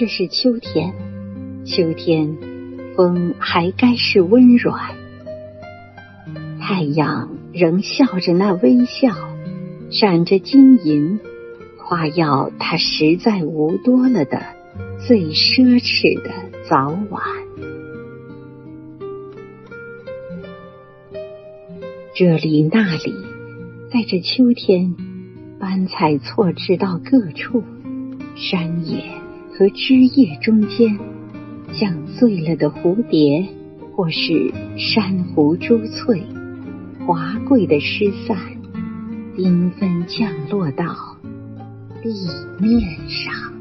这是秋天，秋天风还该是温软，太阳仍笑着那微笑，闪着金银，夸耀它实在无多了的最奢侈的早晚。这里那里，在这秋天，斑彩错置到各处，山野和枝叶中间，像醉了的蝴蝶，或是珊瑚珠翠，华贵的失散，缤纷降落到地面上。